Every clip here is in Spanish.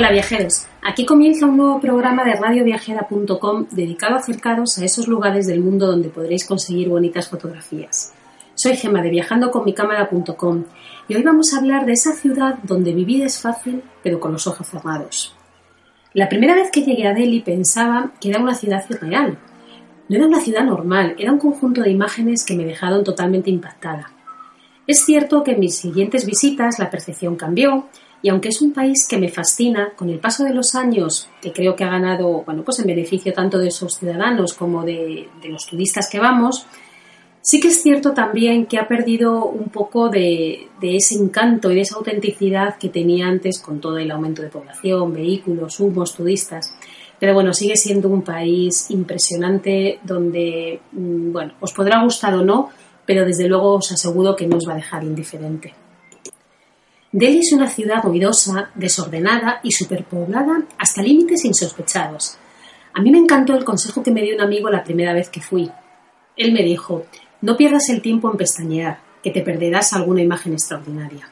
Hola viajeros, aquí comienza un nuevo programa de radioviajera.com dedicado a acercaros a esos lugares del mundo donde podréis conseguir bonitas fotografías. Soy Gema de viajandoconmicámara.com y hoy vamos a hablar de esa ciudad donde vivir es fácil pero con los ojos cerrados. La primera vez que llegué a Delhi pensaba que era una ciudad irreal. No era una ciudad normal, era un conjunto de imágenes que me dejaron totalmente impactada. Es cierto que en mis siguientes visitas la percepción cambió y aunque es un país que me fascina, con el paso de los años, que creo que ha ganado, bueno, pues en beneficio tanto de sus ciudadanos como de, los turistas que vamos, sí que es cierto también que ha perdido un poco de, ese encanto y de esa autenticidad que tenía antes con todo el aumento de población, vehículos, humos, turistas. Pero bueno, sigue siendo un país impresionante donde, mm, bueno, os podrá gustar o no, pero desde luego os aseguro que no os va a dejar indiferente. Delhi es una ciudad ruidosa, desordenada y superpoblada hasta límites insospechados. A mí me encantó el consejo que me dio un amigo la primera vez que fui. Él me dijo, no pierdas el tiempo en pestañear, que te perderás alguna imagen extraordinaria.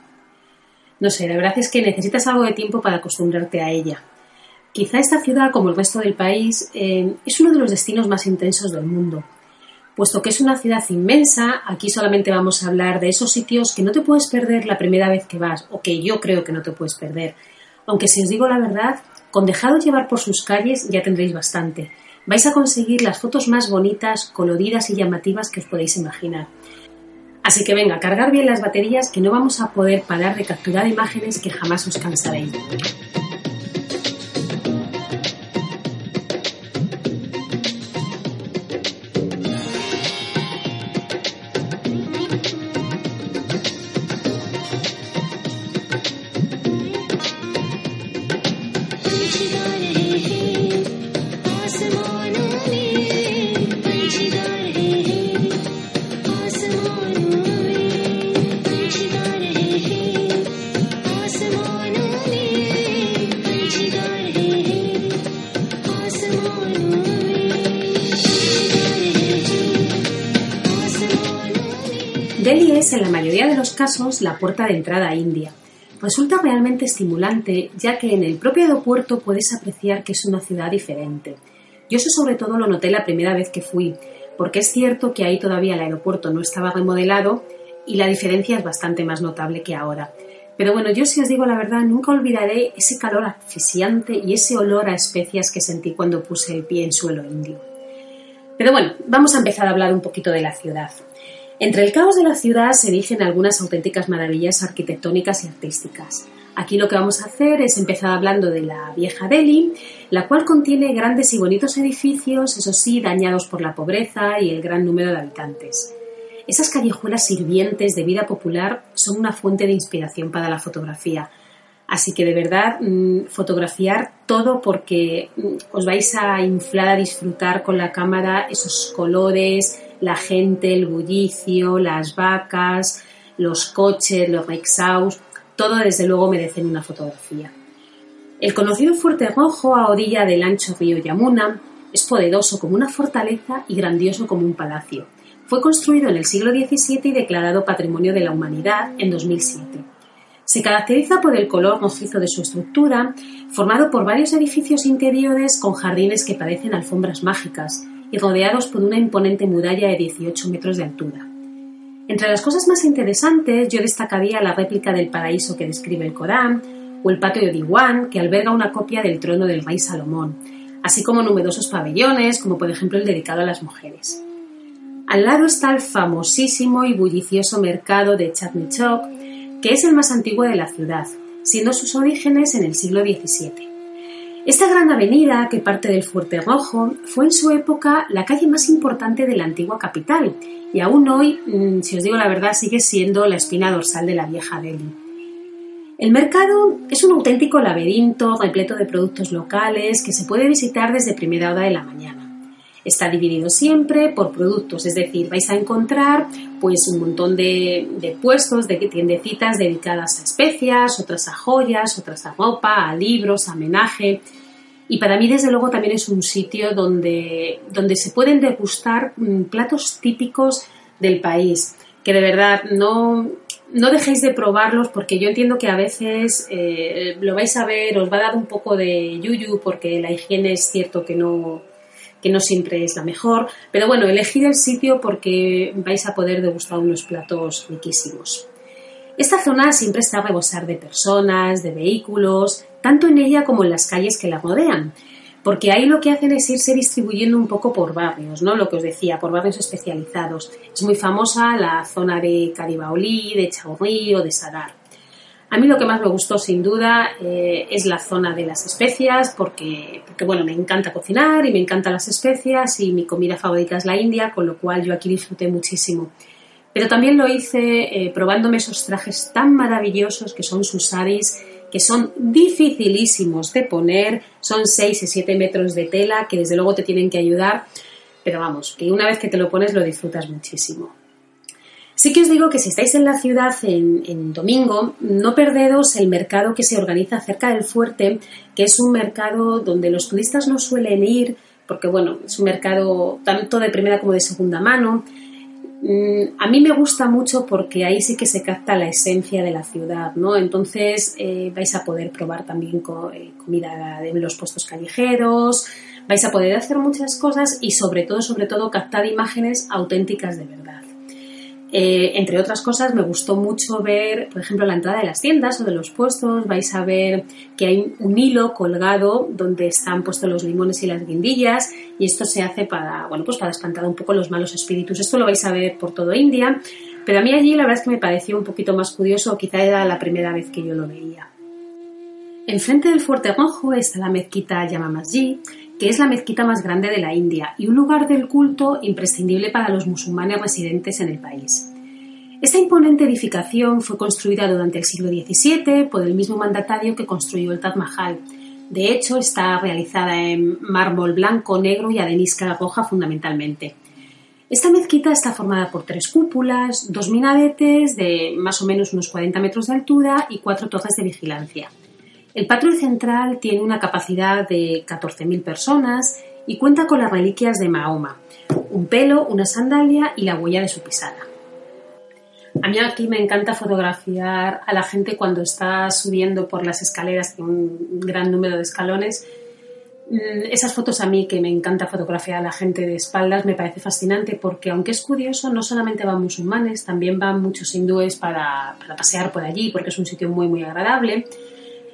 No sé, la verdad es que necesitas algo de tiempo para acostumbrarte a ella. Quizá esta ciudad, como el resto del país, eh, es uno de los destinos más intensos del mundo. Puesto que es una ciudad inmensa, aquí solamente vamos a hablar de esos sitios que no te puedes perder la primera vez que vas, o que yo creo que no te puedes perder. Aunque si os digo la verdad, con dejaros llevar por sus calles ya tendréis bastante. Vais a conseguir las fotos más bonitas, coloridas y llamativas que os podéis imaginar. Así que venga, cargar bien las baterías que no vamos a poder parar de capturar imágenes que jamás os cansaréis. Casos, la puerta de entrada a India. Resulta realmente estimulante, ya que en el propio aeropuerto puedes apreciar que es una ciudad diferente. Yo eso sobre todo lo noté la primera vez que fui, porque es cierto que ahí todavía el aeropuerto no estaba remodelado y la diferencia es bastante más notable que ahora. Pero bueno, yo si os digo la verdad, nunca olvidaré ese calor asfixiante y ese olor a especias que sentí cuando puse el pie en suelo indio. Pero bueno, vamos a empezar a hablar un poquito de la ciudad. Entre el caos de la ciudad se erigen algunas auténticas maravillas arquitectónicas y artísticas. Aquí lo que vamos a hacer es empezar hablando de la vieja Delhi, la cual contiene grandes y bonitos edificios, eso sí, dañados por la pobreza y el gran número de habitantes. Esas callejuelas sirvientes de vida popular son una fuente de inspiración para la fotografía. Así que de verdad, mm, fotografiar todo porque mm, os vais a inflar a disfrutar con la cámara esos colores, la gente, el bullicio, las vacas, los coches, los rickshaws, todo desde luego merecen una fotografía. El conocido Fuerte Rojo a orilla del ancho río Yamuna es poderoso como una fortaleza y grandioso como un palacio. Fue construido en el siglo XVII y declarado Patrimonio de la Humanidad en 2007. Se caracteriza por el color rojizo de su estructura, formado por varios edificios interiores con jardines que parecen alfombras mágicas, y rodeados por una imponente muralla de 18 metros de altura. Entre las cosas más interesantes yo destacaría la réplica del paraíso que describe el Corán, o el patio de Diwan, que alberga una copia del trono del rey Salomón, así como numerosos pabellones, como por ejemplo el dedicado a las mujeres. Al lado está el famosísimo y bullicioso mercado de Chatney que es el más antiguo de la ciudad, siendo sus orígenes en el siglo XVII. Esta gran avenida, que parte del Fuerte Rojo, fue en su época la calle más importante de la antigua capital y aún hoy, mm, si os digo la verdad, sigue siendo la espina dorsal de la vieja Delhi. El mercado es un auténtico laberinto repleto de productos locales que se puede visitar desde primera hora de la mañana. Está dividido siempre por productos, es decir, vais a encontrar pues un montón de, puestos, de tiendecitas dedicadas a especias, otras a joyas, otras a ropa, a libros, a homenaje. Y para mí, desde luego, también es un sitio donde, donde se pueden degustar mm, platos típicos del país, que de verdad no, no dejéis de probarlos porque yo entiendo que a veces eh, lo vais a ver, os va a dar un poco de yuyu porque la higiene es cierto que no, que no siempre es la mejor, pero bueno, elegid el sitio porque vais a poder degustar unos platos riquísimos. Esta zona siempre está a rebosar de personas, de vehículos, tanto en ella como en las calles que la rodean porque ahí lo que hacen es irse distribuyendo un poco por barrios, ¿no? Lo que os decía, por barrios especializados. Es muy famosa la zona de Caribaolí, de Chaurrí o de Sadar. A mí lo que más me gustó, sin duda, eh, es la zona de las especias, porque, porque, bueno, me encanta cocinar y me encantan las especias y mi comida favorita es la india, con lo cual yo aquí disfruté muchísimo. Pero también lo hice eh, probándome esos trajes tan maravillosos que son sus saris que son dificilísimos de poner, son 6 y 7 metros de tela que desde luego te tienen que ayudar, pero vamos, que una vez que te lo pones lo disfrutas muchísimo. Sí que os digo que si estáis en la ciudad en, domingo, no perderos el mercado que se organiza cerca del fuerte, que es un mercado donde los turistas no suelen ir, porque bueno, es un mercado tanto de primera como de segunda mano, Mm, a mí me gusta mucho porque ahí sí que se capta la esencia de la ciudad, ¿no? Entonces eh, vais a poder probar también eh, comida de los puestos callejeros, vais a poder hacer muchas cosas y sobre todo, sobre todo, captar imágenes auténticas de verdad. Eh, entre otras cosas, me gustó mucho ver, por ejemplo, la entrada de las tiendas o de los puestos. Vais a ver que hay un hilo colgado donde están puestos los limones y las guindillas y esto se hace para, bueno, pues para espantar un poco los malos espíritus. Esto lo vais a ver por todo India, pero a mí allí la verdad es que me pareció un poquito más curioso, quizá era la primera vez que yo lo veía. Enfrente del Fuerte Rojo está la mezquita Yama Masjid, que es la mezquita más grande de la India y un lugar del culto imprescindible para los musulmanes residentes en el país. Esta imponente edificación fue construida durante el siglo XVII por el mismo mandatario que construyó el Taj Mahal. De hecho, está realizada en mármol blanco, negro y arenisca roja fundamentalmente. Esta mezquita está formada por tres cúpulas, dos minaretes de más o menos unos 40 metros de altura y cuatro torres de vigilancia. El patio central tiene una capacidad de 14.000 personas y cuenta con las reliquias de Mahoma, un pelo, una sandalia y la huella de su pisada. A mí aquí me encanta fotografiar a la gente cuando está subiendo por las escaleras, que un gran número de escalones. Mm, esas fotos a mí que me encanta fotografiar a la gente de espaldas me parece fascinante porque aunque es curioso, no solamente van musulmanes, también van muchos hindúes para, para pasear por allí porque es un sitio muy muy agradable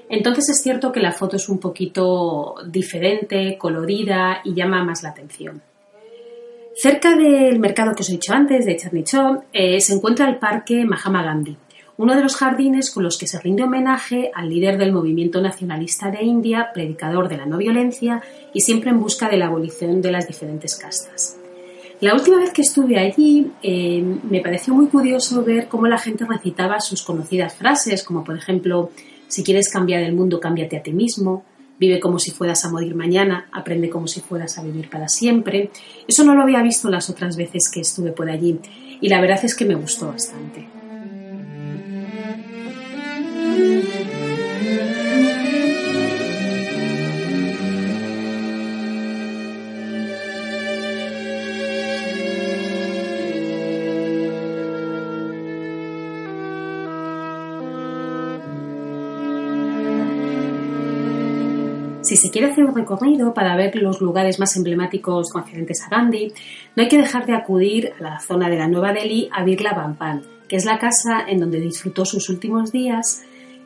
entonces es cierto que la foto es un poquito diferente, colorida y llama más la atención. Cerca del mercado que os he dicho antes, de Chernichov, eh, se encuentra el Parque Mahatma Gandhi, uno de los jardines con los que se rinde homenaje al líder del movimiento nacionalista de India, predicador de la no violencia y siempre en busca de la abolición de las diferentes castas. La última vez que estuve allí eh, me pareció muy curioso ver cómo la gente recitaba sus conocidas frases, como por ejemplo si quieres cambiar el mundo, cámbiate a ti mismo. Vive como si fueras a morir mañana, aprende como si fueras a vivir para siempre. Eso no lo había visto las otras veces que estuve por allí y la verdad es que me gustó bastante. Si se quiere hacer un recorrido para ver los lugares más emblemáticos concernientes a Gandhi, no hay que dejar de acudir a la zona de la Nueva Delhi a Birla Bampan, que es la casa en donde disfrutó sus últimos días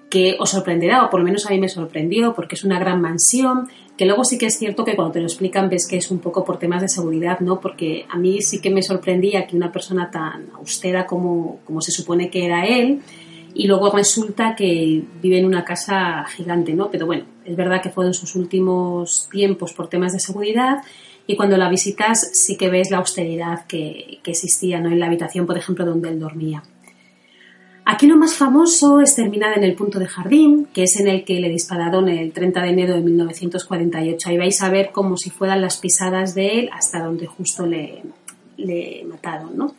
que os sorprenderá, o por lo menos a mí me sorprendió, porque es una gran mansión, que luego sí que es cierto que cuando te lo explican ves que es un poco por temas de seguridad, ¿no? Porque a mí sí que me sorprendía que una persona tan austera como, como se supone que era él, y luego resulta que vive en una casa gigante, ¿no? Pero bueno, es verdad que fueron sus últimos tiempos por temas de seguridad y cuando la visitas sí que ves la austeridad que, que existía, ¿no? En la habitación, por ejemplo, donde él dormía. Aquí lo más famoso es terminada en el punto de jardín, que es en el que le dispararon el 30 de enero de 1948. Ahí vais a ver como si fueran las pisadas de él hasta donde justo le, le mataron, ¿no?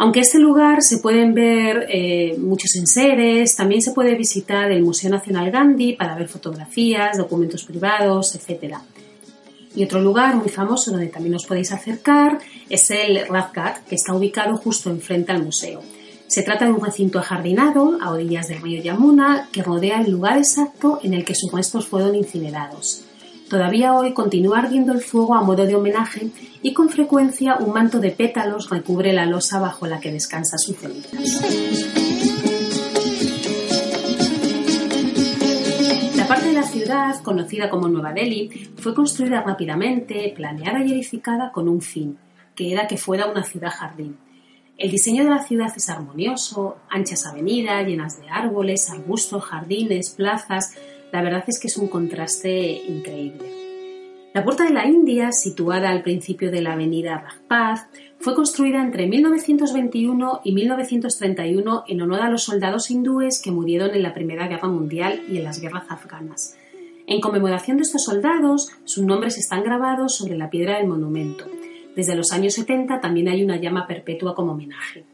Aunque este lugar se pueden ver eh, muchos enseres, también se puede visitar el Museo Nacional Gandhi para ver fotografías, documentos privados, etc. Y otro lugar muy famoso donde también os podéis acercar es el Radgat, que está ubicado justo enfrente al museo. Se trata de un recinto ajardinado a orillas del río Yamuna que rodea el lugar exacto en el que sus restos fueron incinerados. Todavía hoy continúa ardiendo el fuego a modo de homenaje y con frecuencia un manto de pétalos recubre la losa bajo la que descansa su cenizas. La parte de la ciudad, conocida como Nueva Delhi, fue construida rápidamente, planeada y edificada con un fin, que era que fuera una ciudad jardín el diseño de la ciudad es armonioso, anchas avenidas llenas de árboles, arbustos, jardines, plazas. La verdad es que es un contraste increíble. La Puerta de la India, situada al principio de la avenida Rajpath, fue construida entre 1921 y 1931 en honor a los soldados hindúes que murieron en la Primera Guerra Mundial y en las guerras afganas. En conmemoración de estos soldados, sus nombres están grabados sobre la piedra del monumento. Desde los años 70 también hay una llama perpetua como homenaje.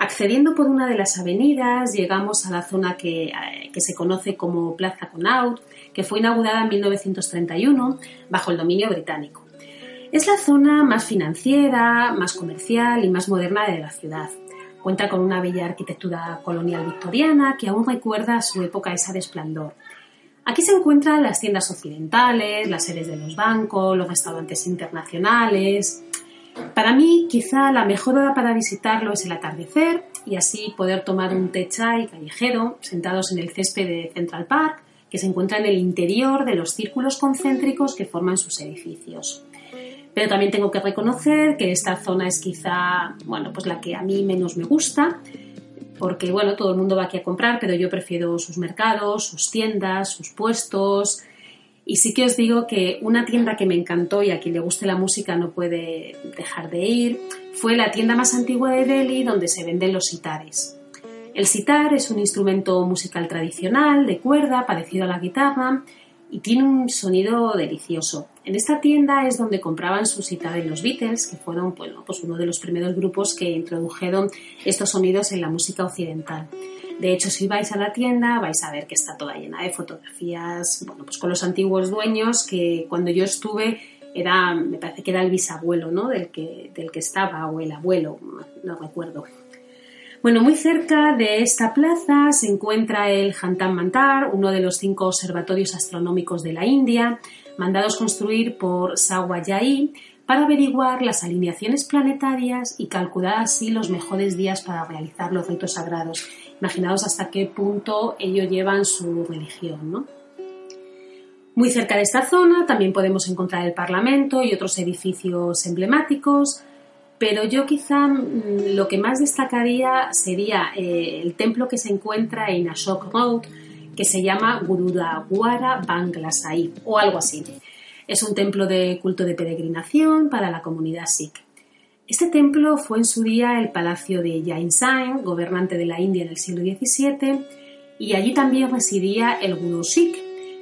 Accediendo por una de las avenidas, llegamos a la zona que, eh, se conoce como Plaza Connaught, que fue inaugurada en 1931 bajo el dominio británico. Es la zona más financiera, más comercial y más moderna de la ciudad. Cuenta con una bella arquitectura colonial victoriana que aún recuerda a su época esa de esplendor. Aquí se encuentran las tiendas occidentales, las sedes de los bancos, los restaurantes internacionales. Para mí, quizá la mejor hora para visitarlo es el atardecer y así poder tomar un té chai callejero sentados en el césped de Central Park, que se encuentra en el interior de los círculos concéntricos que forman sus edificios. Pero también tengo que reconocer que esta zona es quizá, bueno, pues la que a mí menos me gusta, porque bueno, todo el mundo va aquí a comprar, pero yo prefiero sus mercados, sus tiendas, sus puestos. Y sí que os digo que una tienda que me encantó y a quien le guste la música no puede dejar de ir, fue la tienda más antigua de Delhi donde se venden los sitares. El sitar es un instrumento musical tradicional de cuerda parecido a la guitarra y tiene un sonido delicioso. En esta tienda es donde compraban su cita de los Beatles, que fueron pues uno de los primeros grupos que introdujeron estos sonidos en la música occidental. De hecho, si vais a la tienda vais a ver que está toda llena de fotografías, bueno, pues con los antiguos dueños que cuando yo estuve era, me parece que era el bisabuelo, ¿no? Del que, del que estaba o el abuelo, no recuerdo. Bueno, muy cerca de esta plaza se encuentra el Jantan Mantar, uno de los cinco observatorios astronómicos de la India, mandados construir por Sawayai para averiguar las alineaciones planetarias y calcular así los mejores días para realizar los ritos sagrados. Imaginaos hasta qué punto ellos llevan su religión, ¿no? Muy cerca de esta zona también podemos encontrar el Parlamento y otros edificios emblemáticos, pero yo quizá mm, lo que más destacaría sería eh, el templo que se encuentra en Ashok Road, que se llama Gurudwara Bangla Sahib o algo así. Es un templo de culto de peregrinación para la comunidad sikh. Este templo fue en su día el palacio de Jain Singh, gobernante de la India en el siglo XVII, y allí también residía el Guru Sikh,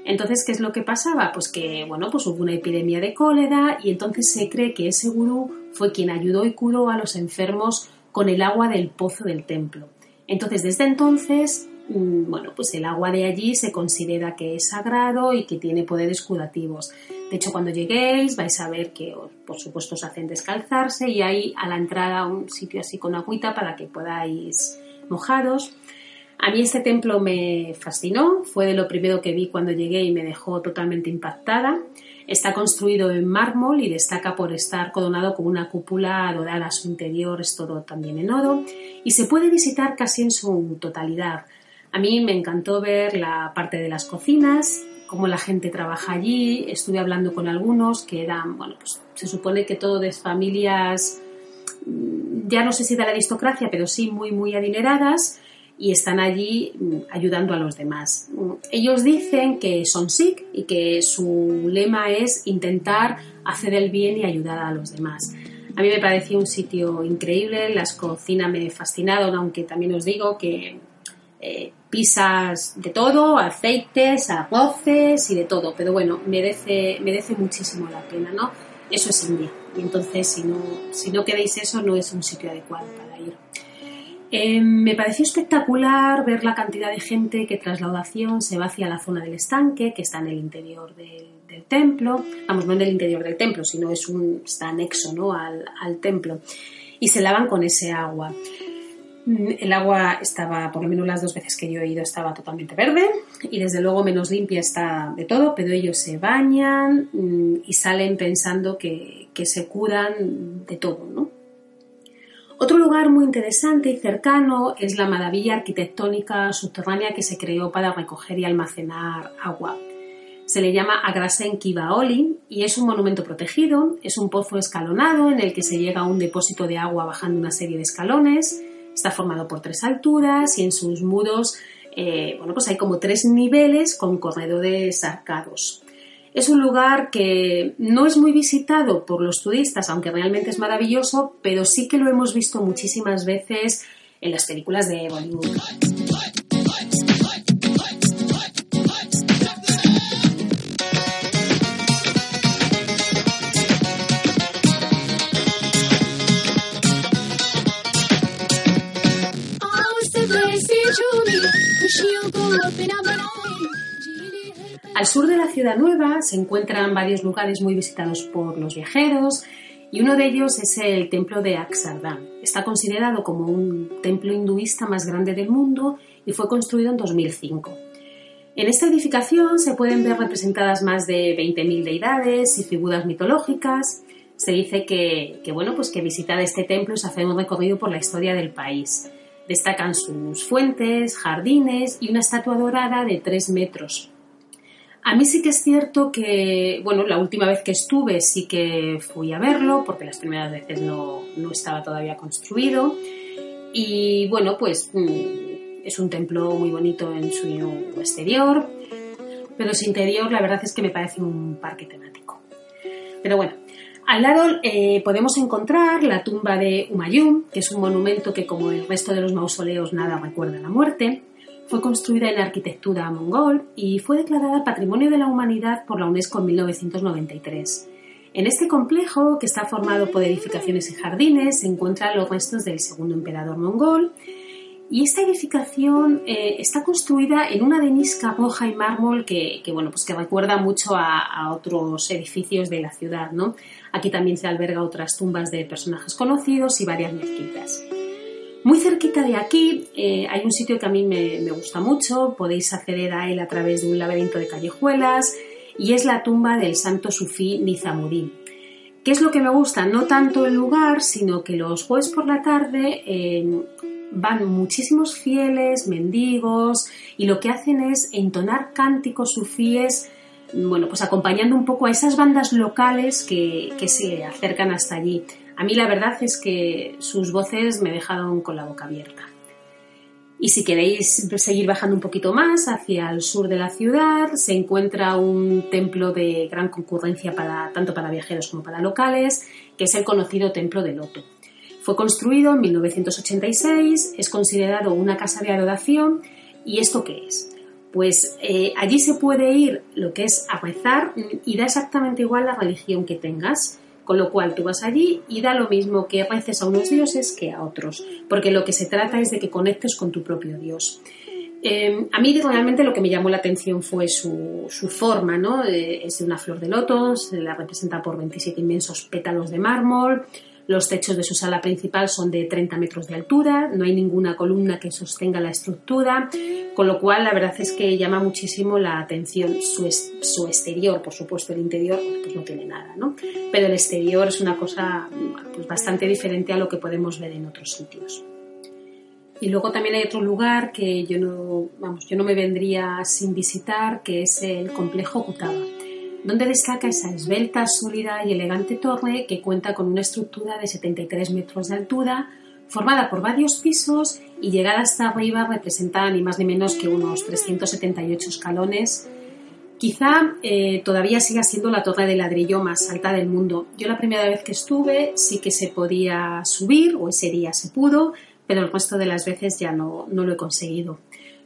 entonces, ¿qué es lo que pasaba? Pues que, bueno, pues hubo una epidemia de cólera y entonces se cree que ese gurú fue quien ayudó y curó a los enfermos con el agua del pozo del templo. Entonces, desde entonces, bueno, pues el agua de allí se considera que es sagrado y que tiene poderes curativos. De hecho, cuando lleguéis vais a ver que, por supuesto, os hacen descalzarse y hay a la entrada un sitio así con agüita para que podáis mojaros. A mí este templo me fascinó, fue de lo primero que vi cuando llegué y me dejó totalmente impactada. Está construido en mármol y destaca por estar coronado con una cúpula dorada. Su interior es todo también en oro y se puede visitar casi en su totalidad. A mí me encantó ver la parte de las cocinas, cómo la gente trabaja allí. Estuve hablando con algunos que eran, bueno, pues se supone que todo de familias, mm, ya no sé si de la aristocracia, pero sí muy, muy adineradas y están allí mm, ayudando a los demás. Ellos dicen que son Sikh y que su lema es intentar hacer el bien y ayudar a los demás. A mí me pareció un sitio increíble, las cocinas me fascinaron, aunque también os digo que eh, pisas de todo, aceites, arroces y de todo, pero bueno, merece, merece muchísimo la pena, ¿no? Eso es India. Y entonces, si no, si no queréis eso, no es un sitio adecuado para ir. Eh, me pareció espectacular ver la cantidad de gente que tras la oración se va hacia la zona del estanque, que está en el interior del, templo, vamos, no en el interior del templo, sino es un, está anexo ¿no? al, al templo, y se lavan con ese agua. Mm, el agua estaba, por lo menos las dos veces que yo he ido, estaba totalmente verde y desde luego menos limpia está de todo, pero ellos se bañan mm, y salen pensando que, que se curan de todo, ¿no? Otro lugar muy interesante y cercano es la maravilla arquitectónica subterránea que se creó para recoger y almacenar agua. Se le llama Agrasen Kibaoli y es un monumento protegido, es un pozo escalonado en el que se llega a un depósito de agua bajando una serie de escalones, está formado por tres alturas y en sus muros eh, bueno, pues hay como tres niveles con corredores arcados. Es un lugar que no es muy visitado por los turistas, aunque realmente es maravilloso, pero sí que lo hemos visto muchísimas veces en las películas de Bollywood. Al sur de la ciudad nueva se encuentran varios lugares muy visitados por los viajeros y uno de ellos es el templo de Aksardham. Está considerado como un templo hinduista más grande del mundo y fue construido en 2005. En esta edificación se pueden ver representadas más de 20.000 deidades y figuras mitológicas. Se dice que, bueno, pues que visitar este templo es hacer un recorrido por la historia del país. Destacan sus fuentes, jardines y una estatua dorada de 3 metros, a mí sí que es cierto que, bueno, la última vez que estuve sí que fui a verlo, porque las primeras veces no, estaba todavía construido. Y bueno, pues mm, es un templo muy bonito en su exterior, pero su interior la verdad es que me parece un parque temático. Pero bueno, al lado eh, podemos encontrar la tumba de Humayun, que es un monumento que como el resto de los mausoleos nada recuerda la muerte. Fue construida en arquitectura mongol y fue declarada Patrimonio de la Humanidad por la UNESCO en 1993. En este complejo, que está formado por edificaciones y jardines, se encuentran los restos del segundo emperador mongol. Y esta edificación eh, está construida en una denisca roja y mármol que, bueno, pues que recuerda mucho a, otros edificios de la ciudad. ¿no? Aquí también se alberga otras tumbas de personajes conocidos y varias mezquitas. Muy cerquita de aquí eh, hay un sitio que a mí me, gusta mucho, podéis acceder a él a través de un laberinto de callejuelas y es la tumba del santo sufí Nizamuddin. ¿Qué es lo que me gusta? No tanto el lugar, sino que los jueves por la tarde eh, van muchísimos fieles, mendigos, y lo que hacen es entonar cánticos sufíes, bueno, pues acompañando un poco a esas bandas locales que, se acercan hasta allí. A mí la verdad es que sus voces me dejaron con la boca abierta. Y si queréis seguir bajando un poquito más hacia el sur de la ciudad, se encuentra un templo de gran concurrencia para, tanto para viajeros como para locales, que es el conocido Templo de Loto. Fue construido en 1986, es considerado una casa de adoración. ¿Y esto qué es? Pues eh, allí se puede ir lo que es a rezar y da exactamente igual la religión que tengas. Con lo cual tú vas allí y da lo mismo que reces a unos dioses que a otros, porque lo que se trata es de que conectes con tu propio Dios. Eh, a mí realmente lo que me llamó la atención fue su, forma, ¿no? Eh, es de una flor de loto, se la representa por 27 inmensos pétalos de mármol, los techos de su sala principal son de 30 metros de altura, no hay ninguna columna que sostenga la estructura, con lo cual la verdad es que llama muchísimo la atención su, exterior, por supuesto el interior pues no tiene nada, ¿no? Pero el exterior es una cosa pues bastante diferente a lo que podemos ver en otros sitios. Y luego también hay otro lugar que yo no, vamos, yo no me vendría sin visitar, que es el complejo Kutaba, donde destaca esa esbelta, sólida y elegante torre que cuenta con una estructura de 73 metros de altura, formada por varios pisos y llegada hasta arriba representa ni más ni menos que unos 378 escalones. Quizá eh, todavía siga siendo la torre de ladrillo más alta del mundo. Yo la primera vez que estuve sí que se podía subir, o ese día se pudo, pero el resto de las veces ya no, no lo he conseguido.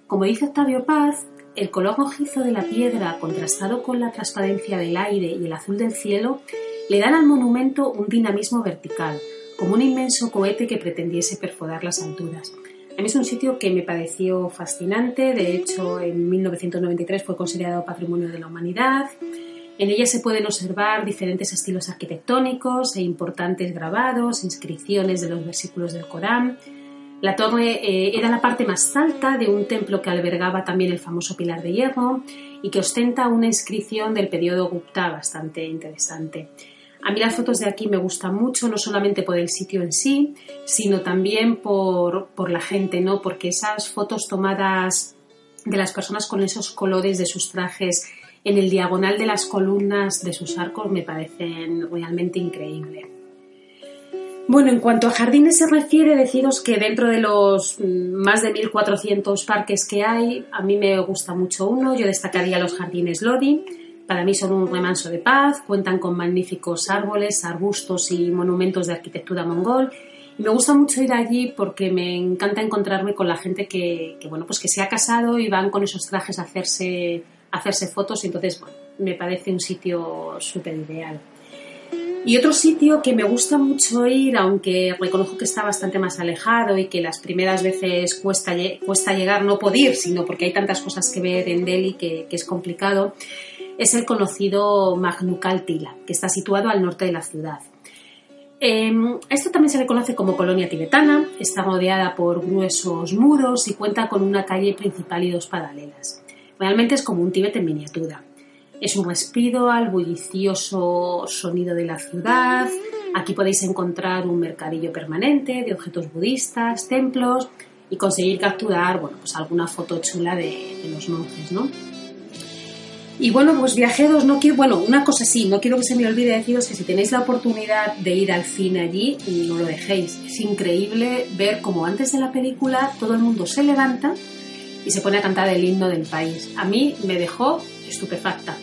Como dice Octavio Paz, el color rojizo de la piedra contrastado con la transparencia del aire y el azul del cielo le dan al monumento un dinamismo vertical, como un inmenso cohete que pretendiese perforar las alturas. A mí es un sitio que me pareció fascinante, de hecho en 1993 fue considerado Patrimonio de la Humanidad. En ella se pueden observar diferentes estilos arquitectónicos e importantes grabados, inscripciones de los versículos del Corán, la torre eh, era la parte más alta de un templo que albergaba también el famoso pilar de hierro y que ostenta una inscripción del periodo Gupta bastante interesante. A mí las fotos de aquí me gustan mucho, no solamente por el sitio en sí, sino también por, por la gente, ¿no? Porque esas fotos tomadas de las personas con esos colores de sus trajes en el diagonal de las columnas de sus arcos me parecen realmente increíbles. Bueno, en cuanto a jardines se refiere, deciros que dentro de los mm, más de 1.400 parques que hay, a mí me gusta mucho uno. Yo destacaría los jardines Lodi. Para mí son un remanso de paz, cuentan con magníficos árboles, arbustos y monumentos de arquitectura mongol. Y me gusta mucho ir allí porque me encanta encontrarme con la gente que, bueno, pues que se ha casado y van con esos trajes a hacerse, hacerse fotos. Entonces, me parece un sitio súper ideal. Y otro sitio que me gusta mucho ir, aunque reconozco que está bastante más alejado y que las primeras veces cuesta, cuesta llegar, no por ir, sino porque hay tantas cosas que ver en Delhi que, es complicado, es el conocido Magnukal Tila, que está situado al norte de la ciudad. Em, esto también se le conoce como colonia tibetana, está rodeada por gruesos muros y cuenta con una calle principal y dos paralelas. Realmente es como un Tíbet en miniatura. Es un respiro al bullicioso sonido de la ciudad. Aquí podéis encontrar un mercadillo permanente de objetos budistas, templos y conseguir capturar bueno, pues alguna foto chula de, los monjes, ¿no? Y bueno, pues viajeros, no quiero, bueno, una cosa sí, no quiero que se me olvide deciros que si tenéis la oportunidad de ir al cine allí, no lo dejéis. Es increíble ver cómo antes de la película todo el mundo se levanta y se pone a cantar el himno del país. A mí me dejó estupefacta.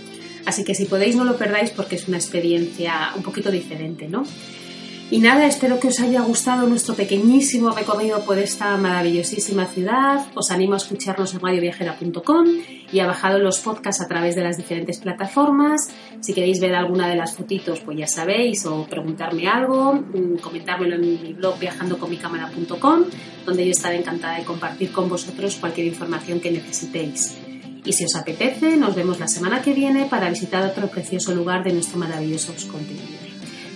Así que si podéis no lo perdáis porque es una experiencia un poquito diferente, ¿no? Y nada, espero que os haya gustado nuestro pequeñísimo recorrido por esta maravillosísima ciudad. Os animo a escucharnos en radioviajera.com y a bajar los podcasts a través de las diferentes plataformas. Si queréis ver alguna de las fotitos, pues ya sabéis, o preguntarme algo, mm, comentármelo en mi blog viajandoconmicámara.com, donde yo estaré encantada de compartir con vosotros cualquier información que necesitéis. Y si os apetece, nos vemos la semana que viene para visitar otro precioso lugar de nuestro maravilloso continente.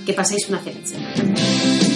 Que paséis una feliz semana.